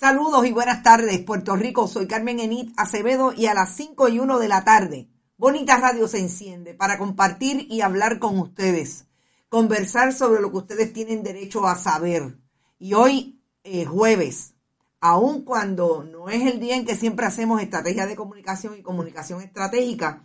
Saludos y buenas tardes, Puerto Rico. Soy Carmen Enit Acevedo y a las 5 y 1 de la tarde, Bonita Radio se enciende para compartir y hablar con ustedes, conversar sobre lo que ustedes tienen derecho a saber. Y hoy, es jueves, aun cuando no es el día en que siempre hacemos estrategia de comunicación y comunicación estratégica,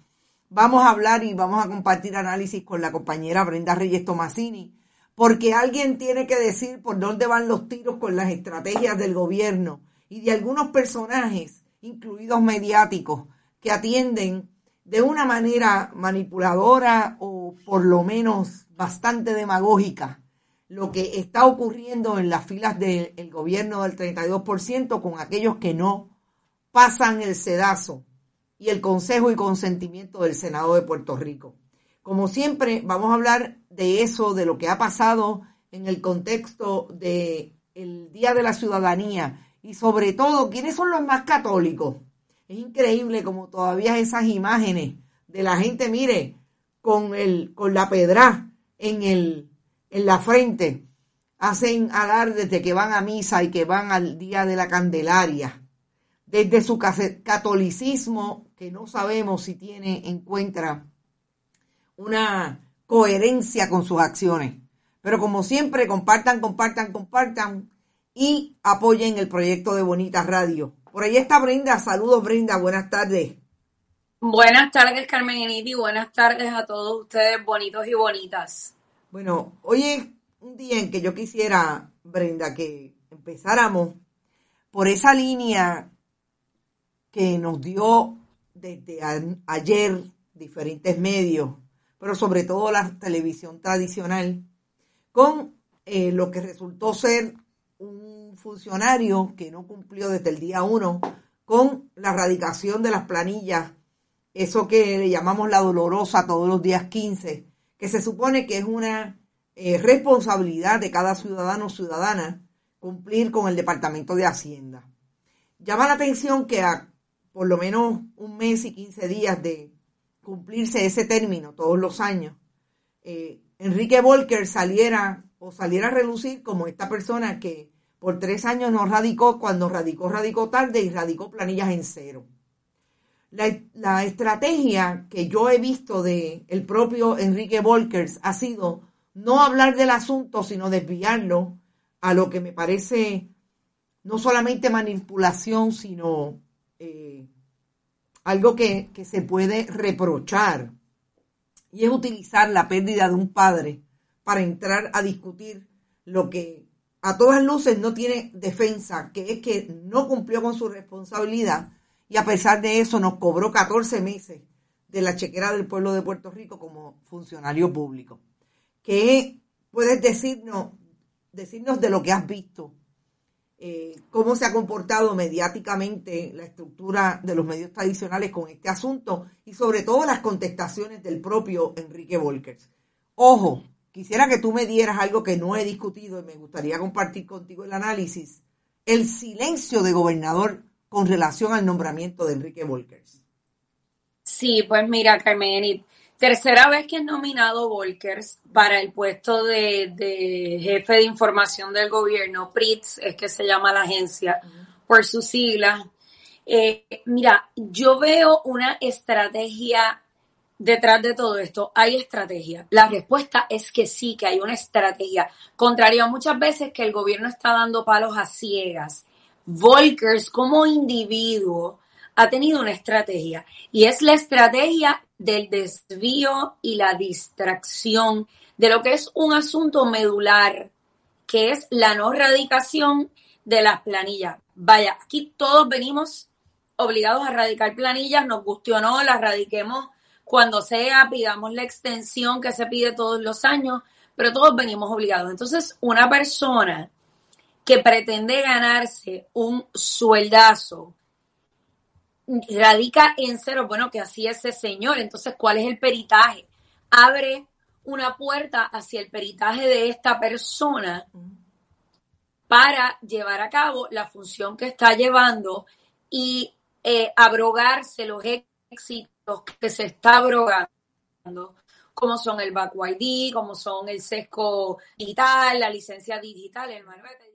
vamos a hablar y vamos a compartir análisis con la compañera Brenda Reyes Tomasini porque alguien tiene que decir por dónde van los tiros con las estrategias del gobierno y de algunos personajes, incluidos mediáticos, que atienden de una manera manipuladora o por lo menos bastante demagógica lo que está ocurriendo en las filas del gobierno del 32% con aquellos que no pasan el sedazo y el consejo y consentimiento del Senado de Puerto Rico. Como siempre, vamos a hablar de eso, de lo que ha pasado en el contexto del Día de la Ciudadanía y sobre todo, ¿quiénes son los más católicos? Es increíble como todavía esas imágenes de la gente, mire, con, el, con la pedra en, el, en la frente, hacen hablar desde que van a misa y que van al Día de la Candelaria, desde su catolicismo, que no sabemos si tiene en cuenta una coherencia con sus acciones. Pero como siempre, compartan, compartan, compartan y apoyen el proyecto de Bonita Radio. Por ahí está Brenda. Saludos, Brenda. Buenas tardes. Buenas tardes, Carmen Eniti. Buenas tardes a todos ustedes, bonitos y bonitas. Bueno, hoy es un día en que yo quisiera, Brenda, que empezáramos por esa línea que nos dio desde ayer diferentes medios pero sobre todo la televisión tradicional, con eh, lo que resultó ser un funcionario que no cumplió desde el día uno con la erradicación de las planillas, eso que le llamamos la dolorosa todos los días 15, que se supone que es una eh, responsabilidad de cada ciudadano o ciudadana cumplir con el Departamento de Hacienda. Llama la atención que a por lo menos un mes y 15 días de cumplirse ese término todos los años, eh, Enrique Volker saliera o saliera a relucir como esta persona que por tres años no radicó, cuando radicó, radicó tarde y radicó planillas en cero. La, estrategia que yo he visto de el propio Enrique Volkers ha sido no hablar del asunto, sino desviarlo a lo que me parece no solamente manipulación, sino eh, algo que, que se puede reprochar, y es utilizar la pérdida de un padre para entrar a discutir lo que a todas luces no tiene defensa, que es que no cumplió con su responsabilidad y a pesar de eso nos cobró 14 meses de la chequera del pueblo de Puerto Rico como funcionario público. ¿Qué puedes decirnos, decirnos de lo que has visto? Eh, cómo se ha comportado mediáticamente la estructura de los medios tradicionales con este asunto y sobre todo las contestaciones del propio Enrique Volkers. Ojo, quisiera que tú me dieras algo que no he discutido y me gustaría compartir contigo el análisis. El silencio de gobernador con relación al nombramiento de Enrique Volkers. Sí, pues mira, Carmen, tercera vez que es nominado Volkers para el puesto de, jefe de información del gobierno, PRITS es que se llama la agencia, por sus siglas. Eh, mira, yo veo una estrategia detrás de todo esto. Hay estrategia. La respuesta es que sí, que hay una estrategia. Contrario a muchas veces que el gobierno está dando palos a ciegas Volkers como individuo ha tenido una estrategia y es la estrategia del desvío y la distracción de lo que es un asunto medular, que es la no radicación de las planillas. Vaya, aquí todos venimos obligados a radicar planillas, nos guste o no, las radiquemos cuando sea, pidamos la extensión que se pide todos los años, pero todos venimos obligados. Entonces, una persona que pretende ganarse un sueldazo radica en cero, bueno, que así ese señor, entonces, ¿cuál es el peritaje? Abre una puerta hacia el peritaje de esta persona para llevar a cabo la función que está llevando y eh, abrogarse los éxitos que se está abrogando, como son el back ID, como son el sesco digital, la licencia digital, el malvete